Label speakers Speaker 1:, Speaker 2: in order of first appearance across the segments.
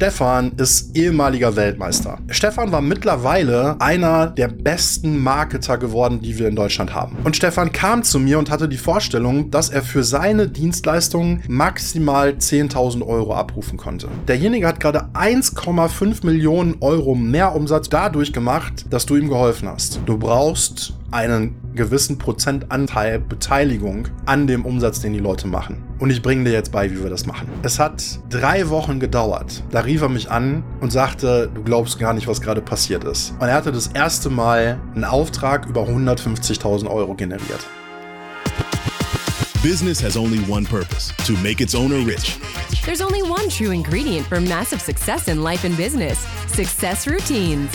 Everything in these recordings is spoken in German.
Speaker 1: Stefan ist ehemaliger Weltmeister. Stefan war mittlerweile einer der besten Marketer geworden, die wir in Deutschland haben. Und Stefan kam zu mir und hatte die Vorstellung, dass er für seine Dienstleistungen maximal 10.000 Euro abrufen konnte. Derjenige hat gerade 1,5 Millionen Euro mehr Umsatz dadurch gemacht, dass du ihm geholfen hast. Du brauchst einen gewissen Prozentanteil Beteiligung an dem Umsatz, den die Leute machen. Und ich bringe dir jetzt bei, wie wir das machen. Es hat drei Wochen gedauert. Da rief er mich an und sagte, du glaubst gar nicht, was gerade passiert ist. Und er hatte das erste Mal einen Auftrag über 150.000 Euro generiert.
Speaker 2: Business has only one purpose to make its owner rich.
Speaker 3: There's only one true ingredient for massive success in life and business success routines.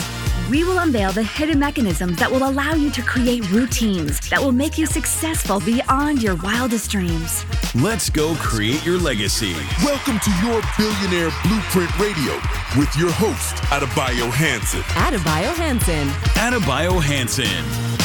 Speaker 4: We will unveil the hidden mechanisms that will allow you to create routines that will make you successful beyond your wildest dreams.
Speaker 2: Let's go create your legacy.
Speaker 5: Welcome to your Billionaire Blueprint Radio with your host, Adebayo Hanson.
Speaker 3: Adebayo Hansen.
Speaker 2: Adebayo Hansen.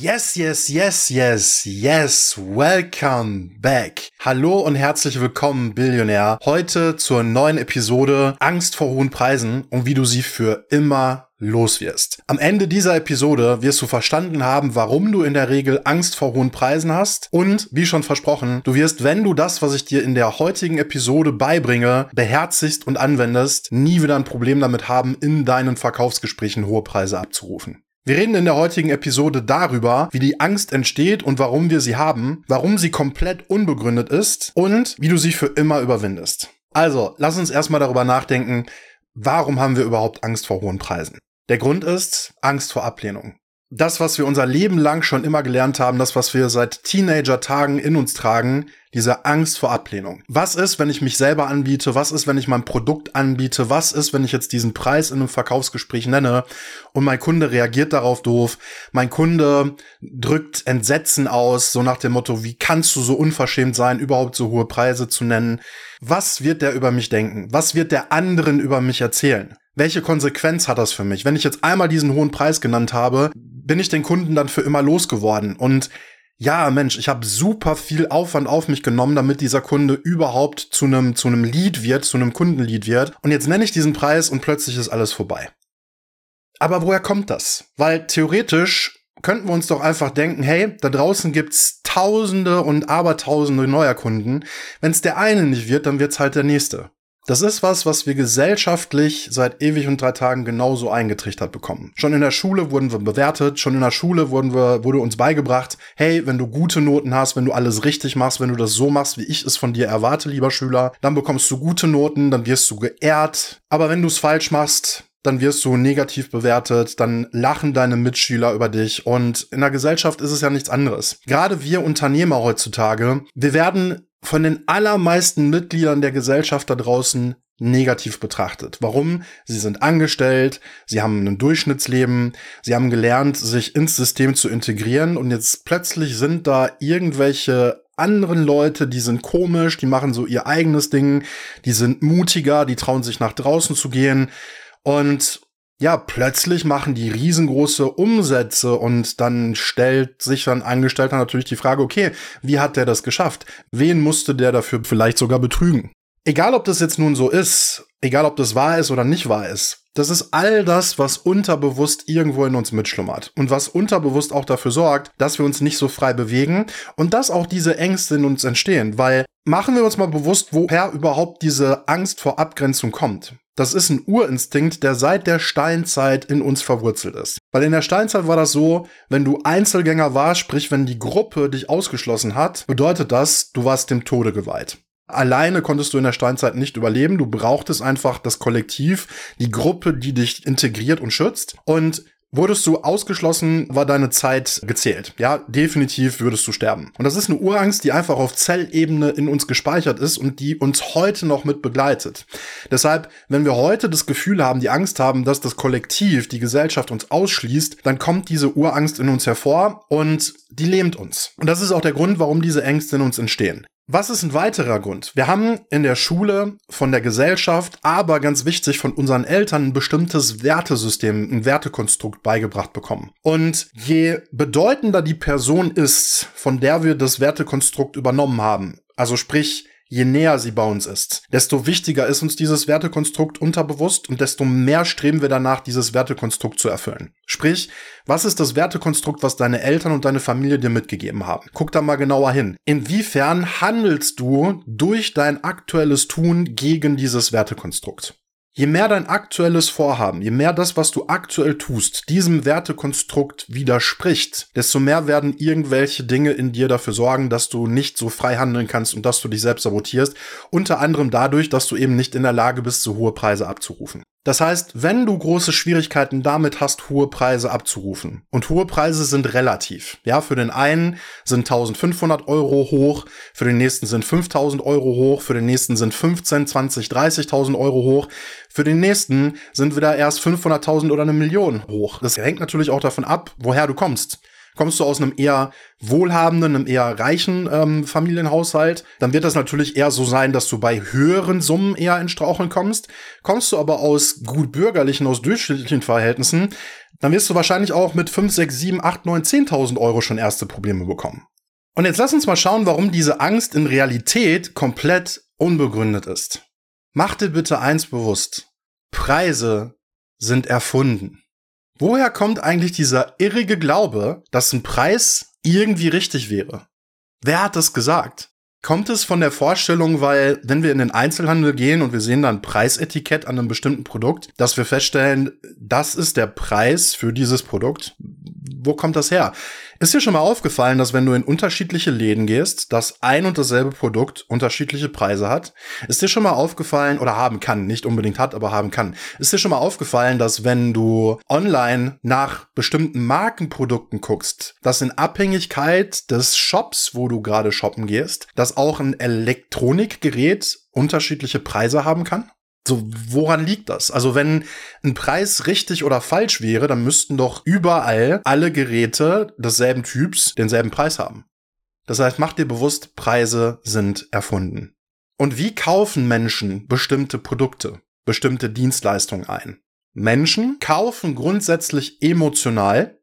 Speaker 1: Yes, yes, yes, yes, yes, welcome back. Hallo und herzlich willkommen, Billionär. Heute zur neuen Episode Angst vor hohen Preisen und wie du sie für immer los wirst. Am Ende dieser Episode wirst du verstanden haben, warum du in der Regel Angst vor hohen Preisen hast und, wie schon versprochen, du wirst, wenn du das, was ich dir in der heutigen Episode beibringe, beherzigst und anwendest, nie wieder ein Problem damit haben, in deinen Verkaufsgesprächen hohe Preise abzurufen. Wir reden in der heutigen Episode darüber, wie die Angst entsteht und warum wir sie haben, warum sie komplett unbegründet ist und wie du sie für immer überwindest. Also, lass uns erstmal darüber nachdenken, warum haben wir überhaupt Angst vor hohen Preisen? Der Grund ist Angst vor Ablehnung das, was wir unser Leben lang schon immer gelernt haben, das, was wir seit Teenager-Tagen in uns tragen, diese Angst vor Ablehnung. Was ist, wenn ich mich selber anbiete? Was ist, wenn ich mein Produkt anbiete? Was ist, wenn ich jetzt diesen Preis in einem Verkaufsgespräch nenne und mein Kunde reagiert darauf doof? Mein Kunde drückt Entsetzen aus, so nach dem Motto, wie kannst du so unverschämt sein, überhaupt so hohe Preise zu nennen? Was wird der über mich denken? Was wird der anderen über mich erzählen? Welche Konsequenz hat das für mich? Wenn ich jetzt einmal diesen hohen Preis genannt habe, bin ich den Kunden dann für immer losgeworden. Und ja, Mensch, ich habe super viel Aufwand auf mich genommen, damit dieser Kunde überhaupt zu einem zu einem Lead wird, zu einem Kundenlied wird. Und jetzt nenne ich diesen Preis und plötzlich ist alles vorbei. Aber woher kommt das? Weil theoretisch könnten wir uns doch einfach denken, hey, da draußen gibt's Tausende und Abertausende neuer Kunden. Wenn es der eine nicht wird, dann wird's halt der nächste. Das ist was, was wir gesellschaftlich seit ewig und drei Tagen genauso eingetrichtert bekommen. Schon in der Schule wurden wir bewertet, schon in der Schule wurden wir, wurde uns beigebracht, hey, wenn du gute Noten hast, wenn du alles richtig machst, wenn du das so machst, wie ich es von dir erwarte, lieber Schüler, dann bekommst du gute Noten, dann wirst du geehrt. Aber wenn du es falsch machst, dann wirst du negativ bewertet, dann lachen deine Mitschüler über dich und in der Gesellschaft ist es ja nichts anderes. Gerade wir Unternehmer heutzutage, wir werden von den allermeisten Mitgliedern der Gesellschaft da draußen negativ betrachtet. Warum? Sie sind angestellt, sie haben ein Durchschnittsleben, sie haben gelernt, sich ins System zu integrieren und jetzt plötzlich sind da irgendwelche anderen Leute, die sind komisch, die machen so ihr eigenes Ding, die sind mutiger, die trauen sich nach draußen zu gehen und ja, plötzlich machen die riesengroße Umsätze und dann stellt sich dann Angestellter natürlich die Frage, okay, wie hat der das geschafft? Wen musste der dafür vielleicht sogar betrügen? Egal, ob das jetzt nun so ist, egal, ob das wahr ist oder nicht wahr ist, das ist all das, was unterbewusst irgendwo in uns mitschlummert und was unterbewusst auch dafür sorgt, dass wir uns nicht so frei bewegen und dass auch diese Ängste in uns entstehen, weil machen wir uns mal bewusst, woher überhaupt diese Angst vor Abgrenzung kommt. Das ist ein Urinstinkt, der seit der Steinzeit in uns verwurzelt ist. Weil in der Steinzeit war das so, wenn du Einzelgänger warst, sprich wenn die Gruppe dich ausgeschlossen hat, bedeutet das, du warst dem Tode geweiht. Alleine konntest du in der Steinzeit nicht überleben. Du brauchtest einfach das Kollektiv, die Gruppe, die dich integriert und schützt. Und Wurdest du ausgeschlossen, war deine Zeit gezählt. Ja, definitiv würdest du sterben. Und das ist eine Urangst, die einfach auf Zellebene in uns gespeichert ist und die uns heute noch mit begleitet. Deshalb, wenn wir heute das Gefühl haben, die Angst haben, dass das Kollektiv, die Gesellschaft uns ausschließt, dann kommt diese Urangst in uns hervor und die lähmt uns. Und das ist auch der Grund, warum diese Ängste in uns entstehen. Was ist ein weiterer Grund? Wir haben in der Schule, von der Gesellschaft, aber ganz wichtig von unseren Eltern ein bestimmtes Wertesystem, ein Wertekonstrukt beigebracht bekommen. Und je bedeutender die Person ist, von der wir das Wertekonstrukt übernommen haben, also sprich, je näher sie bei uns ist, desto wichtiger ist uns dieses Wertekonstrukt unterbewusst und desto mehr streben wir danach, dieses Wertekonstrukt zu erfüllen. Sprich, was ist das Wertekonstrukt, was deine Eltern und deine Familie dir mitgegeben haben? Guck da mal genauer hin. Inwiefern handelst du durch dein aktuelles Tun gegen dieses Wertekonstrukt? Je mehr dein aktuelles Vorhaben, je mehr das, was du aktuell tust, diesem Wertekonstrukt widerspricht, desto mehr werden irgendwelche Dinge in dir dafür sorgen, dass du nicht so frei handeln kannst und dass du dich selbst sabotierst. Unter anderem dadurch, dass du eben nicht in der Lage bist, so hohe Preise abzurufen. Das heißt, wenn du große Schwierigkeiten damit hast, hohe Preise abzurufen, und hohe Preise sind relativ, ja, für den einen sind 1500 Euro hoch, für den nächsten sind 5000 Euro hoch, für den nächsten sind 15, 20, 30.000 Euro hoch, für den nächsten sind wieder erst 500.000 oder eine Million hoch. Das hängt natürlich auch davon ab, woher du kommst. Kommst du aus einem eher wohlhabenden, einem eher reichen ähm, Familienhaushalt, dann wird das natürlich eher so sein, dass du bei höheren Summen eher in Straucheln kommst. Kommst du aber aus gut bürgerlichen, aus durchschnittlichen Verhältnissen, dann wirst du wahrscheinlich auch mit 5, 6, 7, 8, 9, 10.000 Euro schon erste Probleme bekommen. Und jetzt lass uns mal schauen, warum diese Angst in Realität komplett unbegründet ist. Mach dir bitte eins bewusst. Preise sind erfunden. Woher kommt eigentlich dieser irrige Glaube, dass ein Preis irgendwie richtig wäre? Wer hat das gesagt? Kommt es von der Vorstellung, weil wenn wir in den Einzelhandel gehen und wir sehen dann Preisetikett an einem bestimmten Produkt, dass wir feststellen, das ist der Preis für dieses Produkt? Wo kommt das her? Ist dir schon mal aufgefallen, dass wenn du in unterschiedliche Läden gehst, dass ein und dasselbe Produkt unterschiedliche Preise hat? Ist dir schon mal aufgefallen oder haben kann, nicht unbedingt hat, aber haben kann. Ist dir schon mal aufgefallen, dass wenn du online nach bestimmten Markenprodukten guckst, dass in Abhängigkeit des Shops, wo du gerade shoppen gehst, dass auch ein Elektronikgerät unterschiedliche Preise haben kann? So, woran liegt das? Also, wenn ein Preis richtig oder falsch wäre, dann müssten doch überall alle Geräte desselben Typs denselben Preis haben. Das heißt, mach dir bewusst, Preise sind erfunden. Und wie kaufen Menschen bestimmte Produkte, bestimmte Dienstleistungen ein? Menschen kaufen grundsätzlich emotional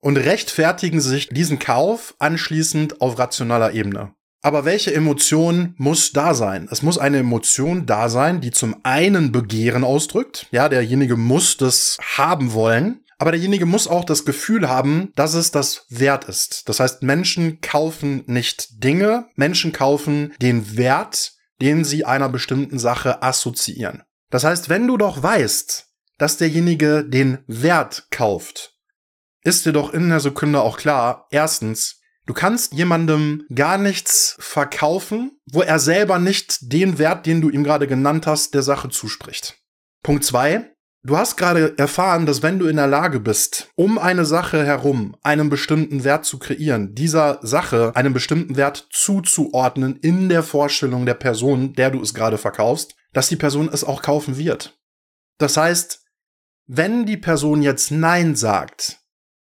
Speaker 1: und rechtfertigen sich diesen Kauf anschließend auf rationaler Ebene. Aber welche Emotion muss da sein? Es muss eine Emotion da sein, die zum einen Begehren ausdrückt. Ja, derjenige muss das haben wollen. Aber derjenige muss auch das Gefühl haben, dass es das wert ist. Das heißt, Menschen kaufen nicht Dinge, Menschen kaufen den Wert, den sie einer bestimmten Sache assoziieren. Das heißt, wenn du doch weißt, dass derjenige den Wert kauft, ist dir doch in der Sekunde auch klar, erstens, Du kannst jemandem gar nichts verkaufen, wo er selber nicht den Wert, den du ihm gerade genannt hast, der Sache zuspricht. Punkt zwei: Du hast gerade erfahren, dass wenn du in der Lage bist, um eine Sache herum einen bestimmten Wert zu kreieren, dieser Sache einen bestimmten Wert zuzuordnen in der Vorstellung der Person, der du es gerade verkaufst, dass die Person es auch kaufen wird. Das heißt, wenn die Person jetzt Nein sagt,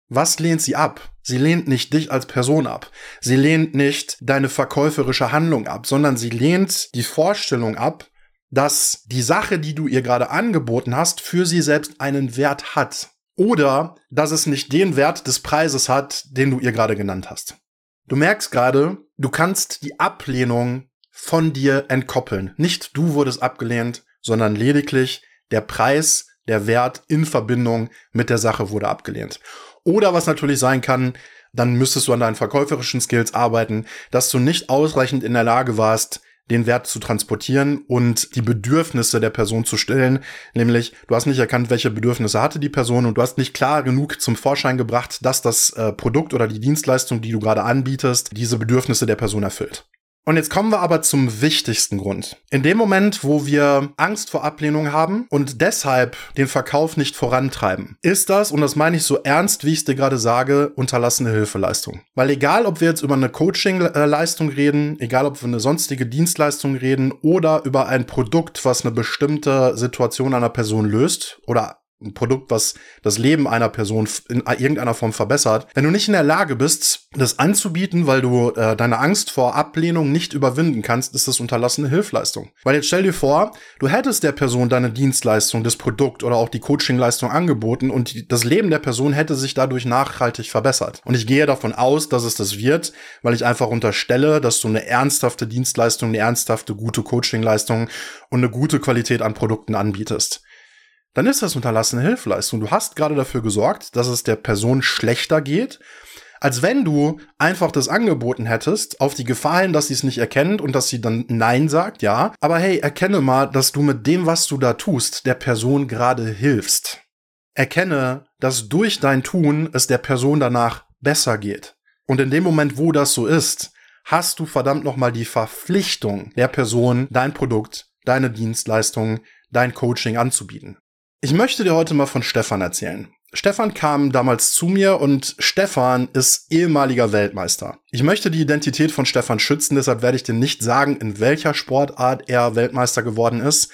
Speaker 1: was lehnt sie ab? Sie lehnt nicht dich als Person ab. Sie lehnt nicht deine verkäuferische Handlung ab, sondern sie lehnt die Vorstellung ab, dass die Sache, die du ihr gerade angeboten hast, für sie selbst einen Wert hat. Oder dass es nicht den Wert des Preises hat, den du ihr gerade genannt hast. Du merkst gerade, du kannst die Ablehnung von dir entkoppeln. Nicht du wurdest abgelehnt, sondern lediglich der Preis, der Wert in Verbindung mit der Sache wurde abgelehnt. Oder was natürlich sein kann, dann müsstest du an deinen verkäuferischen Skills arbeiten, dass du nicht ausreichend in der Lage warst, den Wert zu transportieren und die Bedürfnisse der Person zu stellen. Nämlich, du hast nicht erkannt, welche Bedürfnisse hatte die Person und du hast nicht klar genug zum Vorschein gebracht, dass das äh, Produkt oder die Dienstleistung, die du gerade anbietest, diese Bedürfnisse der Person erfüllt. Und jetzt kommen wir aber zum wichtigsten Grund. In dem Moment, wo wir Angst vor Ablehnung haben und deshalb den Verkauf nicht vorantreiben, ist das, und das meine ich so ernst, wie ich es dir gerade sage, unterlassene Hilfeleistung. Weil egal, ob wir jetzt über eine Coaching-Leistung reden, egal, ob wir eine sonstige Dienstleistung reden oder über ein Produkt, was eine bestimmte Situation einer Person löst oder ein Produkt, was das Leben einer Person in irgendeiner Form verbessert, wenn du nicht in der Lage bist, das anzubieten, weil du äh, deine Angst vor Ablehnung nicht überwinden kannst, ist das unterlassene Hilfleistung. Weil jetzt stell dir vor, du hättest der Person deine Dienstleistung, das Produkt oder auch die Coachingleistung angeboten und die, das Leben der Person hätte sich dadurch nachhaltig verbessert. Und ich gehe davon aus, dass es das wird, weil ich einfach unterstelle, dass du eine ernsthafte Dienstleistung, eine ernsthafte, gute Coachingleistung und eine gute Qualität an Produkten anbietest dann ist das unterlassene Hilfeleistung. Du hast gerade dafür gesorgt, dass es der Person schlechter geht, als wenn du einfach das angeboten hättest, auf die Gefahr dass sie es nicht erkennt und dass sie dann Nein sagt, ja. Aber hey, erkenne mal, dass du mit dem, was du da tust, der Person gerade hilfst. Erkenne, dass durch dein Tun es der Person danach besser geht. Und in dem Moment, wo das so ist, hast du verdammt nochmal die Verpflichtung der Person, dein Produkt, deine Dienstleistung, dein Coaching anzubieten. Ich möchte dir heute mal von Stefan erzählen. Stefan kam damals zu mir und Stefan ist ehemaliger Weltmeister. Ich möchte die Identität von Stefan schützen, deshalb werde ich dir nicht sagen, in welcher Sportart er Weltmeister geworden ist.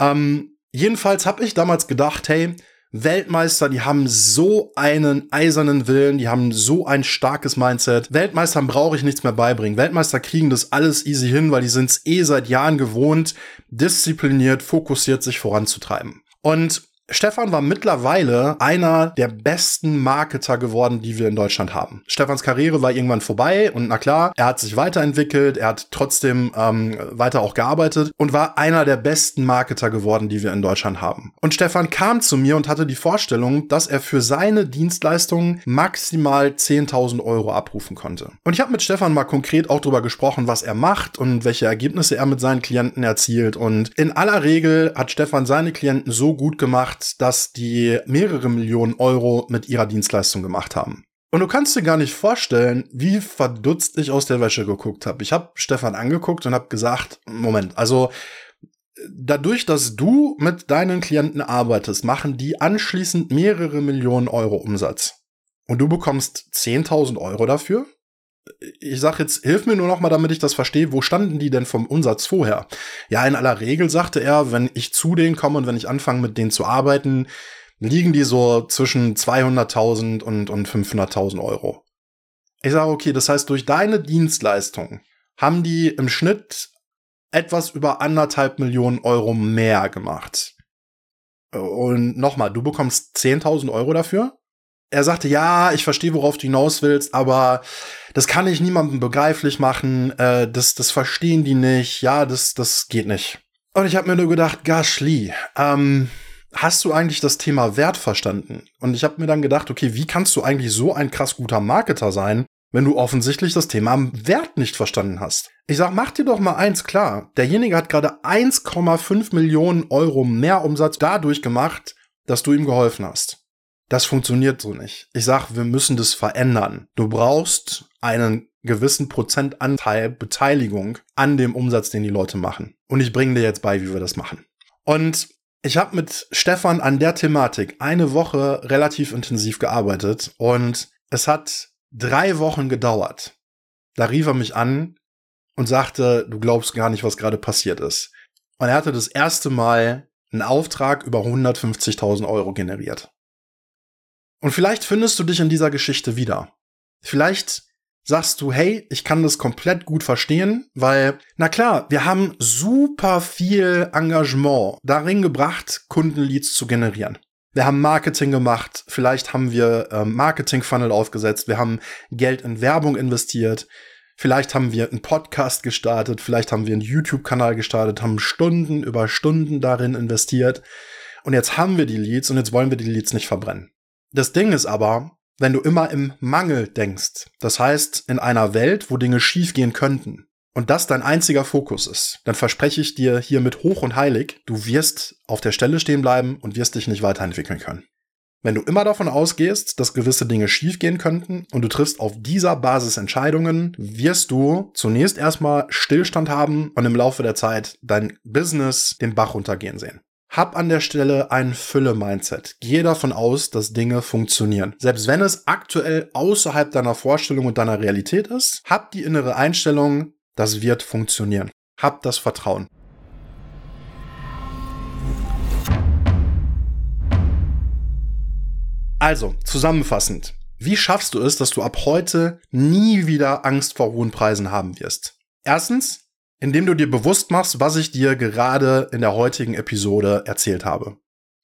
Speaker 1: Ähm, jedenfalls habe ich damals gedacht, hey, Weltmeister, die haben so einen eisernen Willen, die haben so ein starkes Mindset. Weltmeistern brauche ich nichts mehr beibringen. Weltmeister kriegen das alles easy hin, weil die sind es eh seit Jahren gewohnt, diszipliniert, fokussiert sich voranzutreiben. Und Stefan war mittlerweile einer der besten Marketer geworden, die wir in Deutschland haben. Stefans Karriere war irgendwann vorbei und na klar, er hat sich weiterentwickelt, er hat trotzdem ähm, weiter auch gearbeitet und war einer der besten Marketer geworden, die wir in Deutschland haben. Und Stefan kam zu mir und hatte die Vorstellung, dass er für seine Dienstleistungen maximal 10.000 Euro abrufen konnte. Und ich habe mit Stefan mal konkret auch darüber gesprochen, was er macht und welche Ergebnisse er mit seinen Klienten erzielt. Und in aller Regel hat Stefan seine Klienten so gut gemacht, dass die mehrere Millionen Euro mit ihrer Dienstleistung gemacht haben. Und du kannst dir gar nicht vorstellen, wie verdutzt ich aus der Wäsche geguckt habe. Ich habe Stefan angeguckt und habe gesagt, Moment, also dadurch, dass du mit deinen Klienten arbeitest, machen die anschließend mehrere Millionen Euro Umsatz. Und du bekommst 10.000 Euro dafür? Ich sag jetzt, hilf mir nur noch mal, damit ich das verstehe, wo standen die denn vom Umsatz vorher? Ja, in aller Regel sagte er, wenn ich zu denen komme und wenn ich anfange mit denen zu arbeiten, liegen die so zwischen 200.000 und, und 500.000 Euro. Ich sage, okay, das heißt, durch deine Dienstleistung haben die im Schnitt etwas über anderthalb Millionen Euro mehr gemacht. Und nochmal, du bekommst 10.000 Euro dafür? Er sagte, ja, ich verstehe, worauf du hinaus willst, aber das kann ich niemandem begreiflich machen, äh, das, das verstehen die nicht, ja, das, das geht nicht. Und ich habe mir nur gedacht, Gashli, ähm, hast du eigentlich das Thema Wert verstanden? Und ich habe mir dann gedacht, okay, wie kannst du eigentlich so ein krass guter Marketer sein, wenn du offensichtlich das Thema Wert nicht verstanden hast? Ich sag, mach dir doch mal eins klar. Derjenige hat gerade 1,5 Millionen Euro mehr Umsatz dadurch gemacht, dass du ihm geholfen hast. Das funktioniert so nicht. Ich sag, wir müssen das verändern. Du brauchst einen gewissen Prozentanteil Beteiligung an dem Umsatz, den die Leute machen. Und ich bringe dir jetzt bei, wie wir das machen. Und ich habe mit Stefan an der Thematik eine Woche relativ intensiv gearbeitet und es hat drei Wochen gedauert. Da rief er mich an und sagte, du glaubst gar nicht, was gerade passiert ist. Und er hatte das erste Mal einen Auftrag über 150.000 Euro generiert. Und vielleicht findest du dich in dieser Geschichte wieder. Vielleicht sagst du, hey, ich kann das komplett gut verstehen, weil, na klar, wir haben super viel Engagement darin gebracht, Kundenleads zu generieren. Wir haben Marketing gemacht, vielleicht haben wir ähm, Marketing-Funnel aufgesetzt, wir haben Geld in Werbung investiert, vielleicht haben wir einen Podcast gestartet, vielleicht haben wir einen YouTube-Kanal gestartet, haben Stunden über Stunden darin investiert. Und jetzt haben wir die Leads und jetzt wollen wir die Leads nicht verbrennen. Das Ding ist aber, wenn du immer im Mangel denkst, das heißt in einer Welt, wo Dinge schiefgehen könnten, und das dein einziger Fokus ist, dann verspreche ich dir hiermit hoch und heilig, du wirst auf der Stelle stehen bleiben und wirst dich nicht weiterentwickeln können. Wenn du immer davon ausgehst, dass gewisse Dinge schiefgehen könnten und du triffst auf dieser Basis Entscheidungen, wirst du zunächst erstmal Stillstand haben und im Laufe der Zeit dein Business den Bach runtergehen sehen. Hab an der Stelle ein Fülle-Mindset. Gehe davon aus, dass Dinge funktionieren. Selbst wenn es aktuell außerhalb deiner Vorstellung und deiner Realität ist, hab die innere Einstellung, das wird funktionieren. Hab das Vertrauen. Also, zusammenfassend. Wie schaffst du es, dass du ab heute nie wieder Angst vor hohen Preisen haben wirst? Erstens, indem du dir bewusst machst, was ich dir gerade in der heutigen Episode erzählt habe.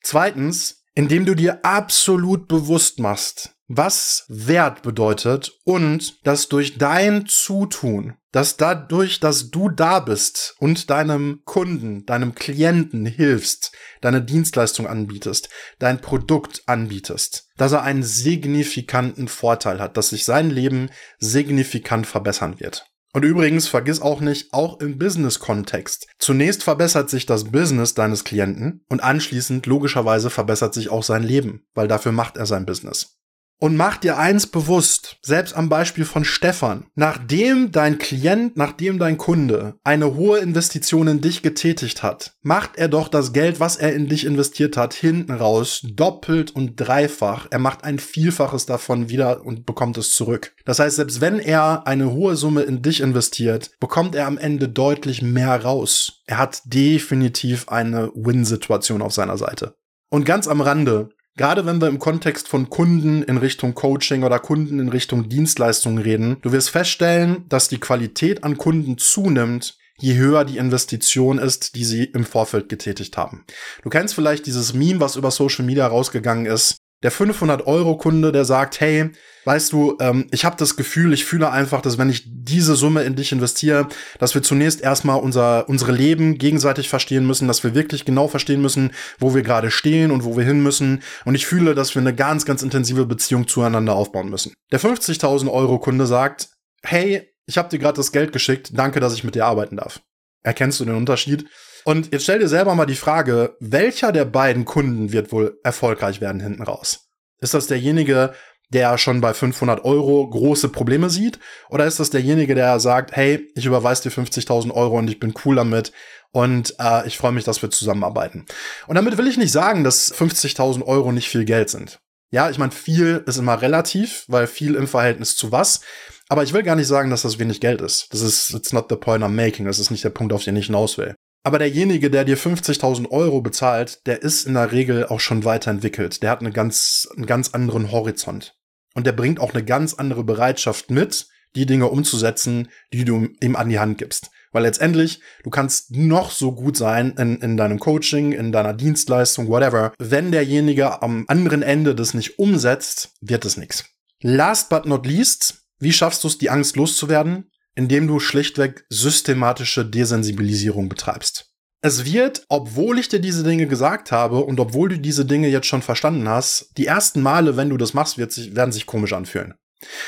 Speaker 1: Zweitens, indem du dir absolut bewusst machst, was Wert bedeutet und dass durch dein Zutun, dass dadurch, dass du da bist und deinem Kunden, deinem Klienten hilfst, deine Dienstleistung anbietest, dein Produkt anbietest, dass er einen signifikanten Vorteil hat, dass sich sein Leben signifikant verbessern wird. Und übrigens, vergiss auch nicht, auch im Business-Kontext. Zunächst verbessert sich das Business deines Klienten und anschließend logischerweise verbessert sich auch sein Leben, weil dafür macht er sein Business. Und mach dir eins bewusst, selbst am Beispiel von Stefan, nachdem dein Klient, nachdem dein Kunde eine hohe Investition in dich getätigt hat, macht er doch das Geld, was er in dich investiert hat, hinten raus, doppelt und dreifach. Er macht ein Vielfaches davon wieder und bekommt es zurück. Das heißt, selbst wenn er eine hohe Summe in dich investiert, bekommt er am Ende deutlich mehr raus. Er hat definitiv eine Win-Situation auf seiner Seite. Und ganz am Rande, Gerade wenn wir im Kontext von Kunden in Richtung Coaching oder Kunden in Richtung Dienstleistungen reden, du wirst feststellen, dass die Qualität an Kunden zunimmt, je höher die Investition ist, die sie im Vorfeld getätigt haben. Du kennst vielleicht dieses Meme, was über Social Media rausgegangen ist, der 500-Euro-Kunde, der sagt, hey, weißt du, ähm, ich habe das Gefühl, ich fühle einfach, dass wenn ich diese Summe in dich investiere, dass wir zunächst erstmal unser, unsere Leben gegenseitig verstehen müssen, dass wir wirklich genau verstehen müssen, wo wir gerade stehen und wo wir hin müssen. Und ich fühle, dass wir eine ganz, ganz intensive Beziehung zueinander aufbauen müssen. Der 50.000 Euro-Kunde sagt, hey, ich habe dir gerade das Geld geschickt, danke, dass ich mit dir arbeiten darf. Erkennst du den Unterschied? Und jetzt stell dir selber mal die Frage, welcher der beiden Kunden wird wohl erfolgreich werden hinten raus? Ist das derjenige, der schon bei 500 Euro große Probleme sieht? Oder ist das derjenige, der sagt, hey, ich überweise dir 50.000 Euro und ich bin cool damit und äh, ich freue mich, dass wir zusammenarbeiten? Und damit will ich nicht sagen, dass 50.000 Euro nicht viel Geld sind. Ja, ich meine, viel ist immer relativ, weil viel im Verhältnis zu was. Aber ich will gar nicht sagen, dass das wenig Geld ist. Das ist, it's not the point I'm making. Das ist nicht der Punkt, auf den ich hinaus will. Aber derjenige, der dir 50.000 Euro bezahlt, der ist in der Regel auch schon weiterentwickelt. Der hat eine ganz, einen ganz anderen Horizont. Und der bringt auch eine ganz andere Bereitschaft mit, die Dinge umzusetzen, die du ihm an die Hand gibst. Weil letztendlich, du kannst noch so gut sein in, in deinem Coaching, in deiner Dienstleistung, whatever. Wenn derjenige am anderen Ende das nicht umsetzt, wird es nichts. Last but not least, wie schaffst du es, die Angst loszuwerden? Indem du schlichtweg systematische Desensibilisierung betreibst. Es wird, obwohl ich dir diese Dinge gesagt habe und obwohl du diese Dinge jetzt schon verstanden hast, die ersten Male, wenn du das machst, sich, werden sich komisch anfühlen.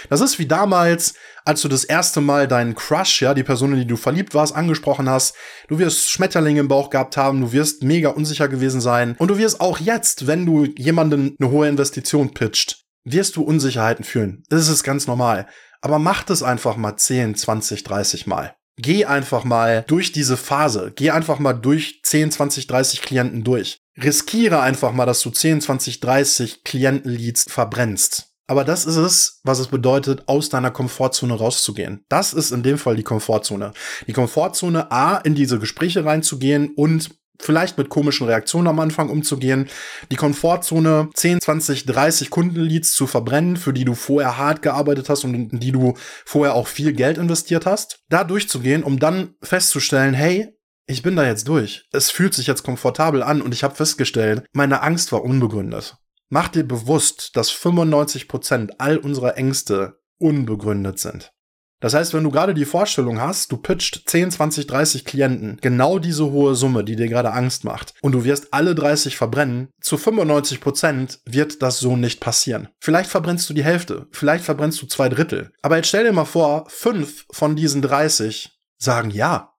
Speaker 1: Das ist wie damals, als du das erste Mal deinen Crush, ja, die Person, in die du verliebt warst, angesprochen hast. Du wirst Schmetterlinge im Bauch gehabt haben, du wirst mega unsicher gewesen sein. Und du wirst auch jetzt, wenn du jemanden eine hohe Investition pitcht, wirst du Unsicherheiten fühlen. Das ist ganz normal. Aber mach das einfach mal 10, 20, 30 Mal. Geh einfach mal durch diese Phase. Geh einfach mal durch 10, 20, 30 Klienten durch. Riskiere einfach mal, dass du 10, 20, 30 Klientenleads verbrennst. Aber das ist es, was es bedeutet, aus deiner Komfortzone rauszugehen. Das ist in dem Fall die Komfortzone. Die Komfortzone, A, in diese Gespräche reinzugehen und vielleicht mit komischen Reaktionen am Anfang umzugehen, die Komfortzone 10, 20, 30 Kundenleads zu verbrennen, für die du vorher hart gearbeitet hast und in die du vorher auch viel Geld investiert hast, da durchzugehen, um dann festzustellen, hey, ich bin da jetzt durch. Es fühlt sich jetzt komfortabel an und ich habe festgestellt, meine Angst war unbegründet. Mach dir bewusst, dass 95 Prozent all unserer Ängste unbegründet sind. Das heißt, wenn du gerade die Vorstellung hast, du pitcht 10, 20, 30 Klienten genau diese hohe Summe, die dir gerade Angst macht, und du wirst alle 30 verbrennen, zu 95 Prozent wird das so nicht passieren. Vielleicht verbrennst du die Hälfte, vielleicht verbrennst du zwei Drittel. Aber jetzt stell dir mal vor, fünf von diesen 30 sagen ja.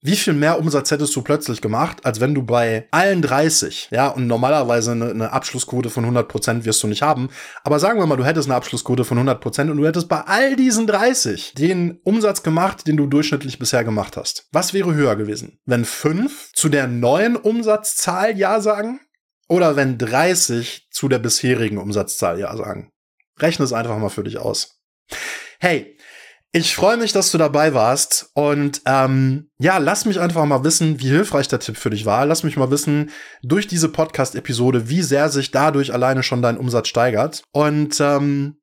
Speaker 1: Wie viel mehr Umsatz hättest du plötzlich gemacht, als wenn du bei allen 30, ja, und normalerweise eine, eine Abschlussquote von 100 Prozent wirst du nicht haben, aber sagen wir mal, du hättest eine Abschlussquote von 100 Prozent und du hättest bei all diesen 30 den Umsatz gemacht, den du durchschnittlich bisher gemacht hast. Was wäre höher gewesen? Wenn 5 zu der neuen Umsatzzahl Ja sagen oder wenn 30 zu der bisherigen Umsatzzahl Ja sagen? Rechne es einfach mal für dich aus. Hey, Ich freue mich, dass du dabei warst und ähm, ja, lass mich einfach mal wissen, wie hilfreich der Tipp für dich war. Lass mich mal wissen durch diese Podcast-Episode, wie sehr sich dadurch alleine schon dein Umsatz steigert. Und ähm,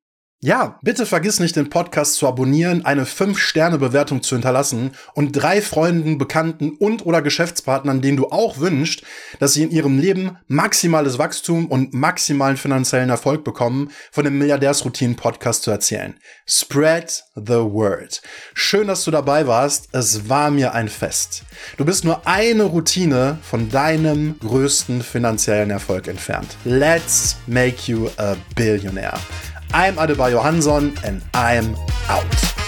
Speaker 1: ja, bitte vergiss nicht, den Podcast zu abonnieren, eine 5-Sterne-Bewertung zu hinterlassen und drei Freunden, Bekannten und oder Geschäftspartnern, denen du auch wünscht, dass sie in ihrem Leben maximales Wachstum und maximalen finanziellen Erfolg bekommen, von dem Milliardärsroutinen-Podcast zu erzählen. Spread the word. Schön, dass du dabei warst. Es war mir ein Fest. Du bist nur eine Routine von deinem größten finanziellen Erfolg entfernt. Let's make you a billionaire. I'm Adebayo Hanson and I'm out.